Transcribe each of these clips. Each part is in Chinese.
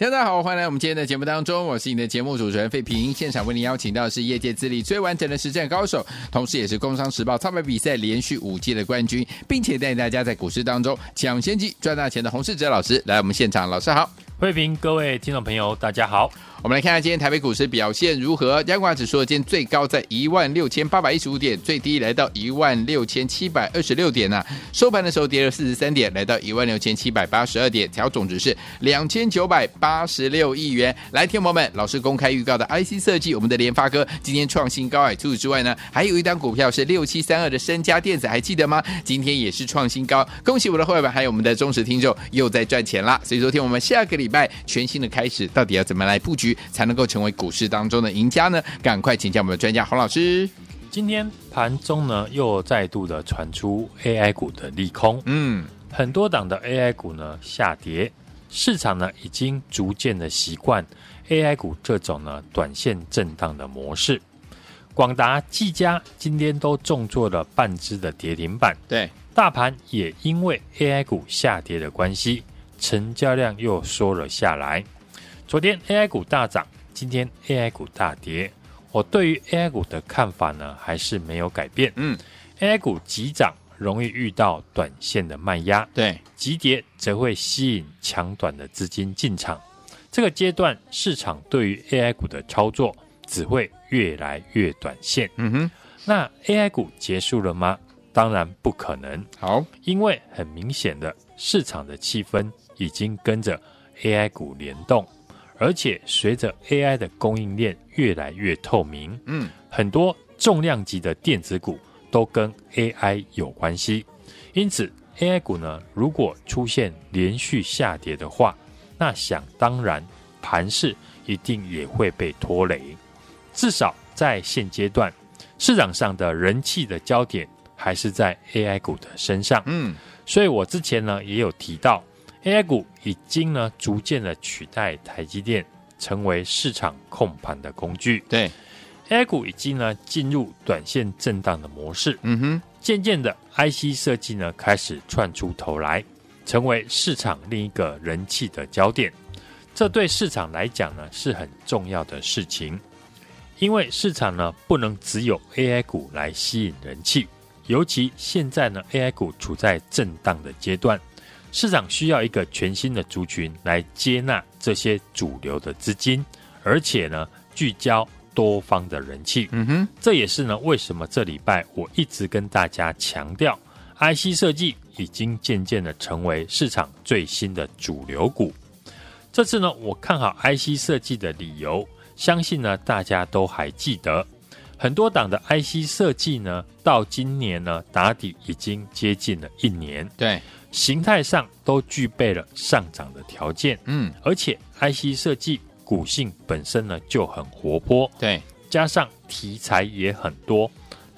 大家好，欢迎来我们今天的节目当中，我是你的节目主持人费平。现场为您邀请到的是业界资历最完整的实战高手，同时也是《工商时报》操盘比赛连续五届的冠军，并且带大家在股市当中抢先机赚大钱的洪世哲老师来我们现场。老师好，费平，各位听众朋友，大家好。我们来看看今天台北股市表现如何？加权指数今天最高在一万六千八百一十五点，最低来到一万六千七百二十六点呢、收盘的时候跌了四十三点，来到一万六千七百八十二点，调总值是两千九百八十六亿元。来，听友们，老师公开预告的 IC 设计，我们的联发科今天创新高哎。除此之外呢，还有一档股票是六七三二的身家电子，还记得吗？今天也是创新高。恭喜我的会员，还有我们的忠实听众又在赚钱啦。所以，昨天我们下个礼拜全新的开始，到底要怎么来布局？才能够成为股市当中的赢家呢？赶快请教我们的专家洪老师。今天盘中呢，又再度的传出 AI 股的利空，嗯，很多档的 AI 股呢下跌，市场呢已经逐渐的习惯 AI 股这种呢短线震荡的模式。广达、技嘉今天都重做了半只的跌停板，对，大盘也因为 AI 股下跌的关系，成交量又缩了下来。昨天 AI 股大涨，今天 AI 股大跌。我对于 AI 股的看法呢，还是没有改变。嗯，AI 股急涨容易遇到短线的卖压，对，急跌则会吸引强短的资金进场。这个阶段市场对于 AI 股的操作只会越来越短线。嗯哼，那 AI 股结束了吗？当然不可能。好，因为很明显的市场的气氛已经跟着 AI 股联动。而且随着 AI 的供应链越来越透明，嗯，很多重量级的电子股都跟 AI 有关系，因此 AI 股呢，如果出现连续下跌的话，那想当然盘势一定也会被拖累。至少在现阶段，市场上的人气的焦点还是在 AI 股的身上，嗯，所以我之前呢也有提到。AI 股已经呢逐渐的取代台积电，成为市场控盘的工具。对，AI 股已经呢进入短线震荡的模式。嗯哼，渐渐的 IC 设计呢开始窜出头来，成为市场另一个人气的焦点。这对市场来讲呢是很重要的事情，因为市场呢不能只有 AI 股来吸引人气，尤其现在呢 AI 股处在震荡的阶段。市场需要一个全新的族群来接纳这些主流的资金，而且呢聚焦多方的人气。嗯哼，这也是呢为什么这礼拜我一直跟大家强调，IC 设计已经渐渐的成为市场最新的主流股。这次呢我看好 IC 设计的理由，相信呢大家都还记得，很多档的 IC 设计呢到今年呢打底已经接近了一年。对。形态上都具备了上涨的条件，嗯，而且 IC 设计股性本身呢就很活泼，对，加上题材也很多，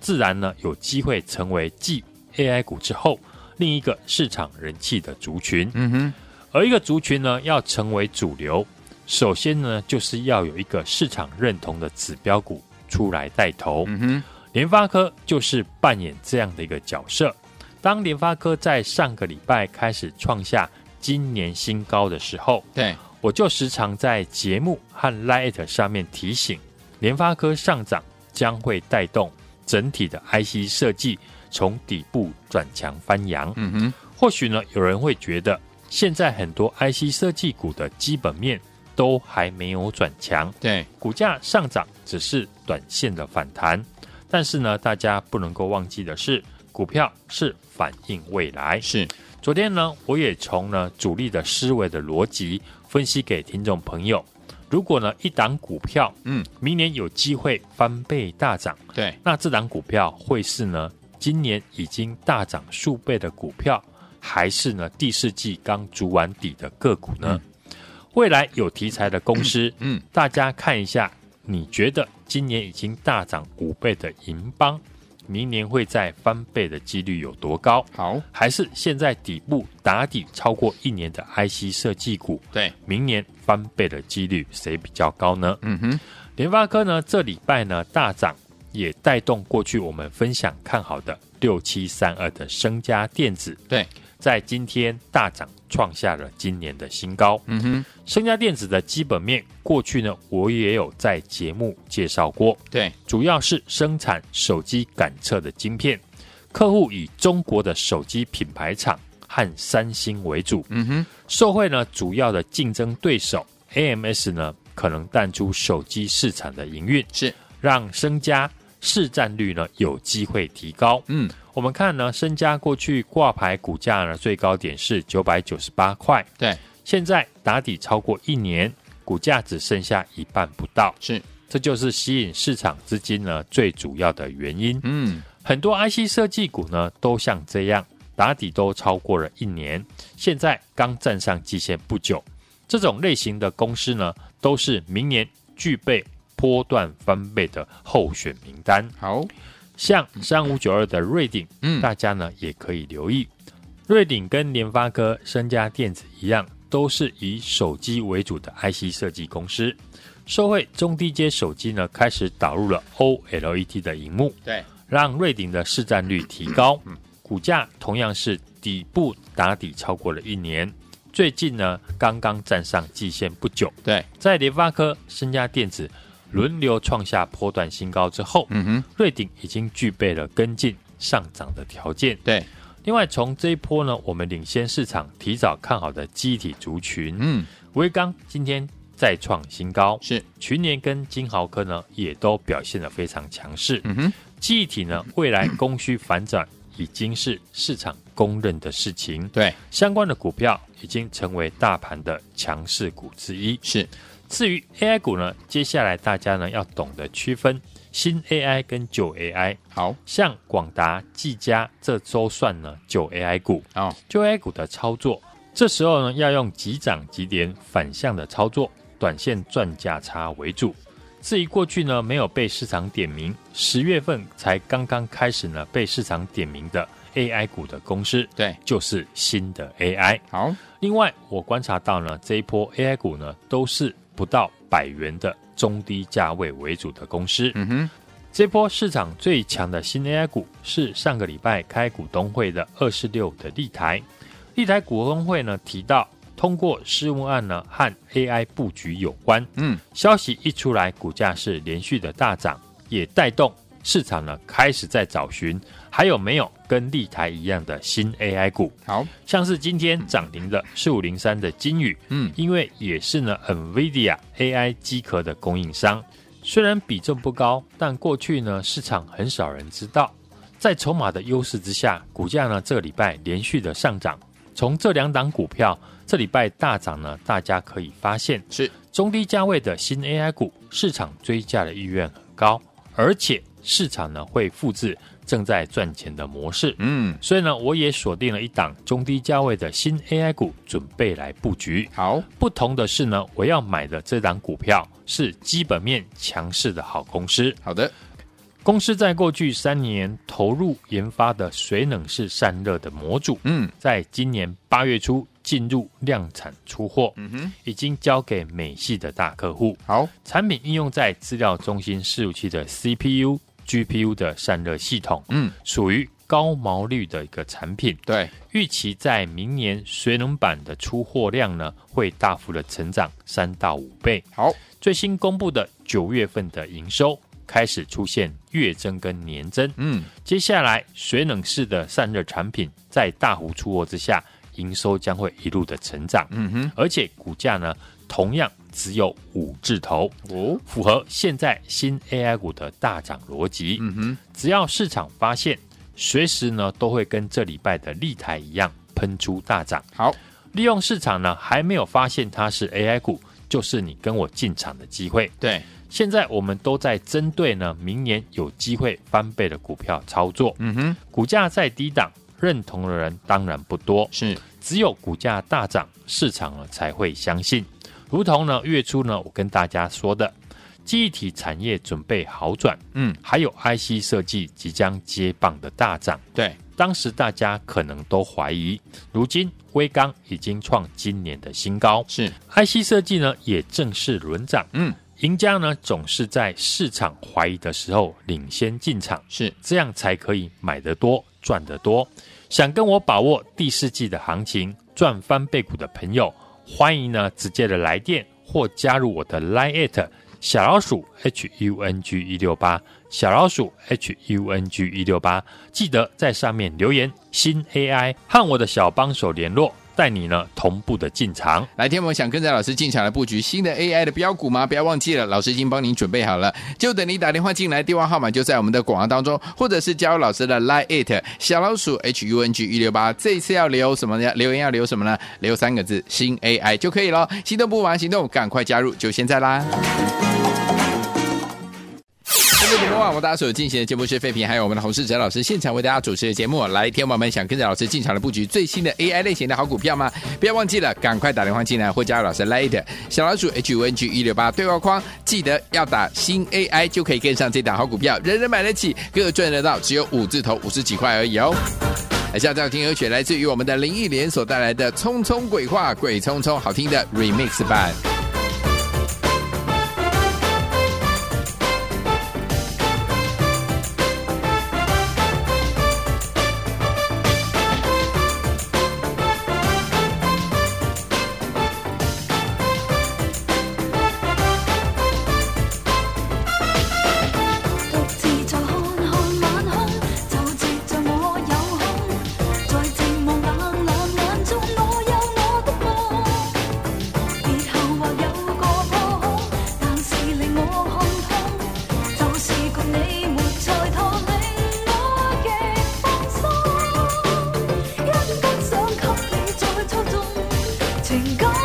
自然呢有机会成为继 AI 股之后另一个市场人气的族群，嗯哼，而一个族群呢要成为主流，首先呢就是要有一个市场认同的指标股出来带头，嗯哼，联发科就是扮演这样的一个角色。当联发科在上个礼拜开始创下今年新高的时候，对，我就时常在节目和 Light 上面提醒，联发科上涨将会带动整体的 IC 设计从底部转强翻扬。嗯哼，或许呢，有人会觉得现在很多 IC 设计股的基本面都还没有转强，对，股价上涨只是短线的反弹，但是呢，大家不能够忘记的是。股票是反映未来，是。昨天呢，我也从呢主力的思维的逻辑分析给听众朋友。如果呢一档股票，嗯，明年有机会翻倍大涨，对，那这档股票会是呢今年已经大涨数倍的股票，还是呢第四季刚筑完底的个股呢？嗯、未来有题材的公司，嗯，大家看一下，你觉得今年已经大涨五倍的银邦？明年会再翻倍的几率有多高？好，还是现在底部打底超过一年的 IC 设计股？对，明年翻倍的几率谁比较高呢？嗯哼，联发科呢这礼拜呢大涨，也带动过去我们分享看好的六七三二的升家电子。对，在今天大涨，创下了今年的新高。嗯哼，升家电子的基本面，过去呢我也有在节目介绍过。对，主要是生产手机感测的晶片，客户以中国的手机品牌厂和三星为主。嗯哼，受惠呢主要的竞争对手 AMS 呢可能淡出手机市场的营运，是让升家市占率呢有机会提高。嗯。我们看呢，身家过去挂牌股价呢，最高点是九百九十八块，对，现在打底超过一年，股价只剩下一半不到，是，这就是吸引市场资金呢最主要的原因。嗯，很多 IC 设计股呢都像这样，打底都超过了一年，现在刚站上季线不久，这种类型的公司呢，都是明年具备波段翻倍的候选名单。好。像三五九二的瑞鼎，嗯，大家呢也可以留意。瑞鼎跟联发科、身家电子一样，都是以手机为主的 IC 设计公司。受惠中低阶手机呢，开始导入了 OLED 的荧幕，对，让瑞鼎的市占率提高。股价同样是底部打底超过了一年，最近呢刚刚站上季线不久。对，在联发科、身家电子。轮流创下波段新高之后，嗯哼，瑞鼎已经具备了跟进上涨的条件。对，另外从这一波呢，我们领先市场提早看好的机体族群，嗯，威刚今天再创新高，是群联跟金豪科呢也都表现得非常强势。嗯哼，记忆体呢未来供需反转已经是市场公认的事情。对，相关的股票已经成为大盘的强势股之一。是。至于 AI 股呢，接下来大家呢要懂得区分新 AI 跟旧 AI。好像广达、技嘉这周算呢旧 AI 股啊，旧 AI 股的操作，这时候呢要用急涨急跌反向的操作，短线赚价差为主。至于过去呢没有被市场点名，十月份才刚刚开始呢被市场点名的 AI 股的公司，对，就是新的 AI。好，另外我观察到呢这一波 AI 股呢都是。不到百元的中低价位为主的公司，嗯哼，这波市场最强的新 AI 股是上个礼拜开股东会的二十六的立台，立台股东会呢提到，通过事务案呢和 AI 布局有关，嗯，消息一出来，股价是连续的大涨，也带动市场呢开始在找寻。还有没有跟立台一样的新 AI 股？好像是今天涨停的四五零三的金宇，嗯，因为也是呢 NVIDIA AI 机壳的供应商，虽然比重不高，但过去呢市场很少人知道。在筹码的优势之下，股价呢这个礼拜连续的上涨。从这两档股票这礼拜大涨呢，大家可以发现是中低价位的新 AI 股，市场追价的意愿很高，而且市场呢会复制。正在赚钱的模式，嗯，所以呢，我也锁定了一档中低价位的新 AI 股，准备来布局。好，不同的是呢，我要买的这档股票是基本面强势的好公司。好的，公司在过去三年投入研发的水冷式散热的模组，嗯，在今年八月初进入量产出货，嗯哼，已经交给美系的大客户。好，产品应用在资料中心伺服器的 CPU。GPU 的散热系统，嗯，属于高毛率的一个产品。对，预期在明年水冷板的出货量呢，会大幅的成长三到五倍。好，最新公布的九月份的营收开始出现月增跟年增。嗯，接下来水冷式的散热产品在大幅出货之下，营收将会一路的成长。嗯哼，而且股价呢，同样。只有五字头哦，符合现在新 AI 股的大涨逻辑。嗯哼，只要市场发现，随时呢都会跟这礼拜的立台一样喷出大涨。好，利用市场呢还没有发现它是 AI 股，就是你跟我进场的机会。对，现在我们都在针对呢明年有机会翻倍的股票操作。嗯哼，股价在低档，认同的人当然不多。是，只有股价大涨，市场呢才会相信。如同呢，月初呢，我跟大家说的，记忆体产业准备好转，嗯，还有 IC 设计即将接棒的大涨，对，当时大家可能都怀疑，如今威刚已经创今年的新高，是。IC 设计呢也正式轮涨，嗯，赢家呢总是在市场怀疑的时候领先进场，是。这样才可以买得多赚得多。想跟我把握第四季的行情赚翻倍股的朋友，欢迎呢直接的来电或加入我的 Line@ 小老鼠 H U N G 一六八小老鼠 H U N G 一六八，记得在上面留言新 AI 和我的小帮手联络。带你呢同步的进场，来天，我想跟着老师进场来布局新的 AI 的标股吗？不要忘记了，老师已经帮您准备好了，就等你打电话进来，电话号码就在我们的广告当中，或者是加入老师的 Line It 小老鼠 H U N G 一六八，这一次要留什么呢？留言要留什么呢？留三个字新 AI 就可以了。心动不忙行动，赶快加入，就现在啦！各位朋友，我们大家所进行的节目是废品，还有我们的洪世哲老师现场为大家主持的节目。来，天王们想跟着老师进场的布局最新的 AI 类型的好股票吗？不要忘记了，赶快打电话进来或加入老师 Line 小老鼠 H U N G 一六八对话框，记得要打新 AI 就可以跟上这档好股票，人人买得起，个个赚得到，只有五字头五十几块而已哦。来，下这听歌曲来自于我们的林忆莲所带来的《匆匆鬼话》，鬼匆匆，好听的 Remix 版。情歌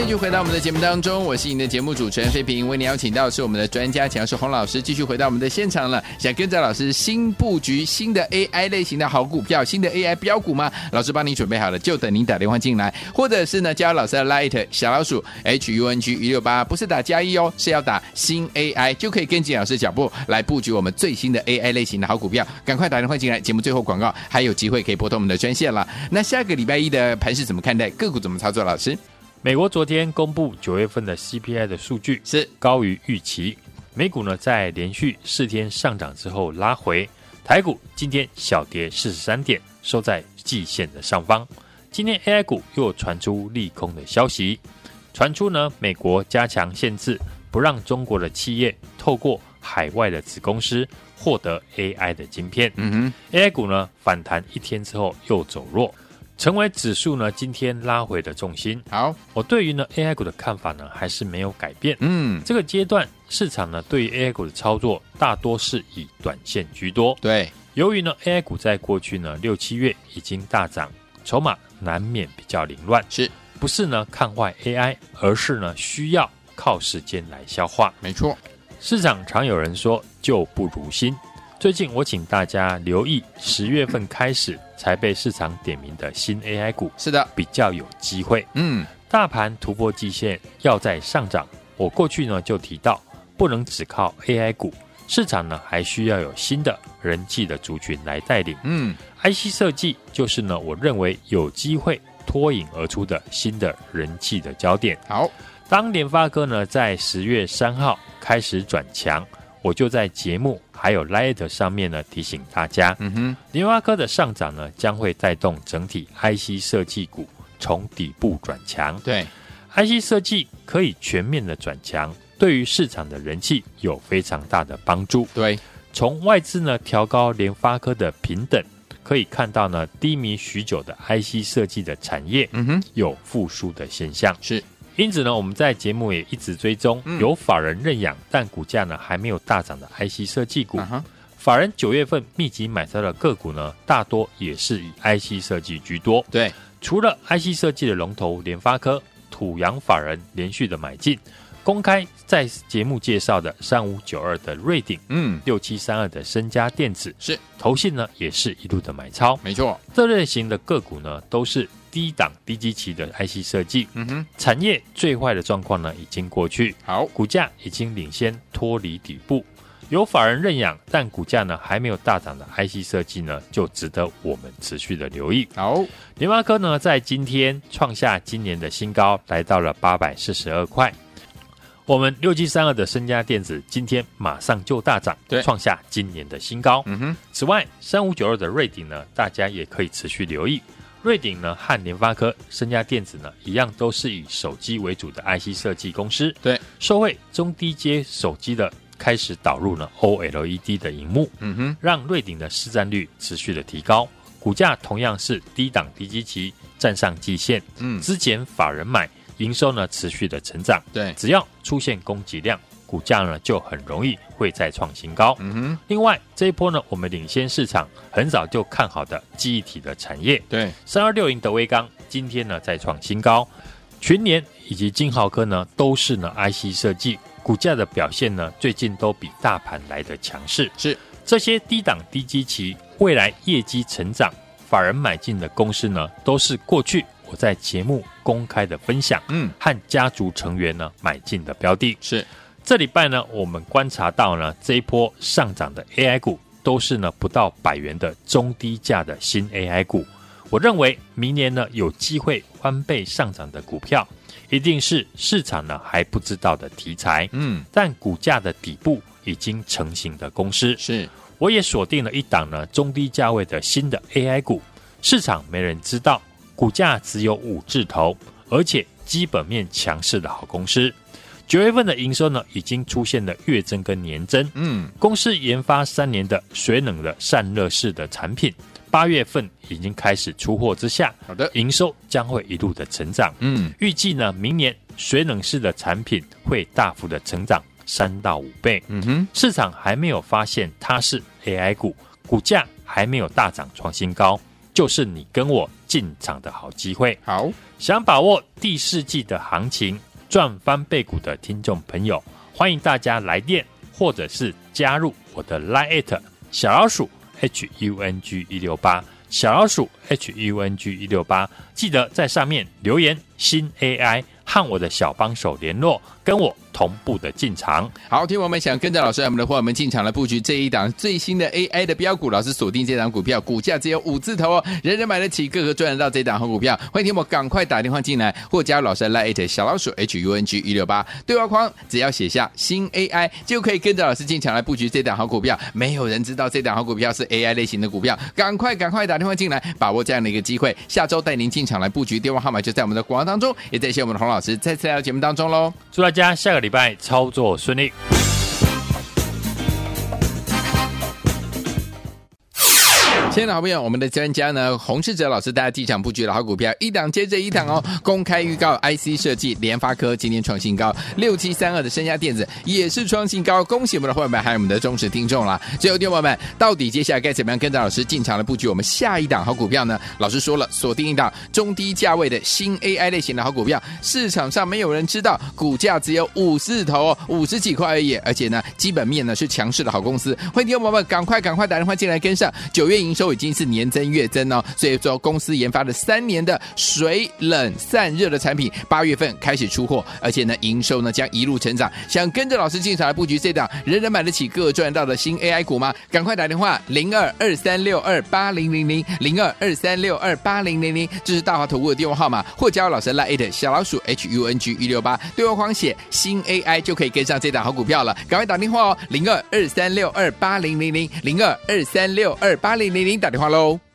继续回到我们的节目当中，我是您的节目主持人费平，为您邀请到是我们的专家强势洪老师，继续回到我们的现场了。想跟着老师新布局新的 AI 类型的好股票，新的 AI 标股吗？老师帮您准备好了，就等您打电话进来，或者是呢，加入老师的 Light 小老鼠 H U N G 一六八，不是打加一哦，是要打新 AI，就可以跟紧老师的脚步来布局我们最新的 AI 类型的好股票。赶快打电话进来，节目最后广告还有机会可以拨通我们的专线了。那下个礼拜一的盘是怎么看待？个股怎么操作？老师？美国昨天公布九月份的 CPI 的数据是高于预期，美股呢在连续四天上涨之后拉回，台股今天小跌四十三点，收在季线的上方。今天 AI 股又传出利空的消息，传出呢美国加强限制，不让中国的企业透过海外的子公司获得 AI 的晶片。嗯哼，AI 股呢反弹一天之后又走弱。成为指数呢今天拉回的重心。好，我对于呢 AI 股的看法呢还是没有改变。嗯，这个阶段市场呢对于 AI 股的操作大多是以短线居多。对，由于呢 AI 股在过去呢六七月已经大涨，筹码难免比较凌乱。是不是呢看坏 AI，而是呢需要靠时间来消化。没错，市场常有人说旧不如新。最近我请大家留意十月份开始才被市场点名的新 AI 股，是的，比较有机会。嗯，大盘突破季线要在上涨，我过去呢就提到，不能只靠 AI 股，市场呢还需要有新的人气的族群来带领。嗯，IC 设计就是呢我认为有机会脱颖而出的新的人气的焦点。好，当联发科呢在十月三号开始转强。我就在节目还有 Light 上面呢提醒大家，嗯哼，联发科的上涨呢将会带动整体 IC 设计股从底部转强。对，IC 设计可以全面的转强，对于市场的人气有非常大的帮助。对，从外资呢调高联发科的平等，可以看到呢低迷许久的 IC 设计的产业，嗯哼，有复苏的现象。是。因此呢，我们在节目也一直追踪有法人认养、嗯、但股价呢还没有大涨的 IC 设计股。Uh-huh. 法人九月份密集买超的个股呢，大多也是以 IC 设计居多。对，除了 IC 设计的龙头联发科，土洋法人连续的买进，公开在节目介绍的三五九二的瑞鼎，嗯，六七三二的身家电子是投信呢，也是一路的买超。没错，这类型的个股呢，都是。低档低基期的 IC 设计，嗯哼，产业最坏的状况呢已经过去，好，股价已经领先脱离底部，有法人认养，但股价呢还没有大涨的 IC 设计呢，就值得我们持续的留意。好，联发科呢在今天创下今年的新高，来到了八百四十二块。我们六七三二的身家电子今天马上就大涨，对，创下今年的新高。嗯哼，此外，三五九二的瑞鼎呢，大家也可以持续留意。瑞鼎呢和联发科、升佳电子呢一样，都是以手机为主的 IC 设计公司。对，受惠中低阶手机的开始导入呢 OLED 的荧幕，嗯哼，让瑞鼎的市占率持续的提高，股价同样是低档低基期，站上季线。嗯，之前法人买，营收呢持续的成长。对，只要出现供给量。股价呢就很容易会再创新高。嗯哼，另外这一波呢，我们领先市场很早就看好的记忆体的产业，对，三二六零的威刚今天呢再创新高，群联以及金豪科呢都是呢 IC 设计股价的表现呢最近都比大盘来的强势。是这些低档低基期未来业绩成长法人买进的公司呢，都是过去我在节目公开的分享，嗯，和家族成员呢买进的标的是。这礼拜呢，我们观察到呢，这一波上涨的 AI 股都是呢不到百元的中低价的新 AI 股。我认为明年呢有机会翻倍上涨的股票，一定是市场呢还不知道的题材。嗯，但股价的底部已经成型的公司，是我也锁定了一档呢中低价位的新的 AI 股，市场没人知道，股价只有五字头，而且基本面强势的好公司。九月份的营收呢，已经出现了月增跟年增。嗯，公司研发三年的水冷的散热式的产品，八月份已经开始出货之下，好的，营收将会一路的成长。嗯，预计呢，明年水冷式的产品会大幅的成长三到五倍。嗯哼，市场还没有发现它是 AI 股，股价还没有大涨创新高，就是你跟我进场的好机会。好，想把握第四季的行情赚翻倍股的听众朋友，欢迎大家来电或者是加入我的 Line@ 小老鼠 HUNG 一六八小老鼠 HUNG 一六八，记得在上面留言新 AI 和我的小帮手联络，跟我。同步的进场，好，听我们想跟着老师，我们的伙伴们进场来布局这一档最新的 AI 的标股，老师锁定这档股票，股价只有五字头哦，人人买得起，个个赚得到这档好股票，欢迎听我赶快打电话进来，或加入老师的 Line@ 小老鼠 HUNG 一六八。对话框，只要写下新 AI 就可以跟着老师进场来布局这档好股票，没有人知道这档好股票是 AI 类型的股票，赶快赶快打电话进来，把握这样的一个机会，下周带您进场来布局，电话号码就在我们的广告当中，也谢谢我们的洪老师再次来到节目当中喽，祝大家下个礼拜操作顺利。亲爱的好朋友，我们的专家呢，洪世哲老师，大家进场布局的好股票，一档接着一档哦。公开预告，IC 设计，联发科今天创新高，六七三二的升压电子也是创新高，恭喜我们的伙伴们，还有我们的忠实听众啦。最后，听众朋友们，到底接下来该怎么样跟着老师进场来布局我们下一档好股票呢？老师说了，锁定一档中低价位的新 AI 类型的好股票，市场上没有人知道，股价只有五字头哦，五十几块而已，而且呢，基本面呢是强势的好公司。欢迎听友们赶快赶快打电话进来跟上，九月营收。都已经是年增月增哦，所以说公司研发了三年的水冷散热的产品，八月份开始出货，而且呢营收呢将一路成长。想跟着老师进场来布局这档人人买得起、各赚到的新 AI 股吗？赶快打电话零二二三六二八零零零零二二三六二八零零零，这是大华投顾的电话号码，或加入老师 LINE@ 小老鼠 H U N G 一六八对话框写新 AI 就可以跟上这档好股票了。赶快打电话哦，零二二三六二八零零零零二二三六二八零零零。打电话喽。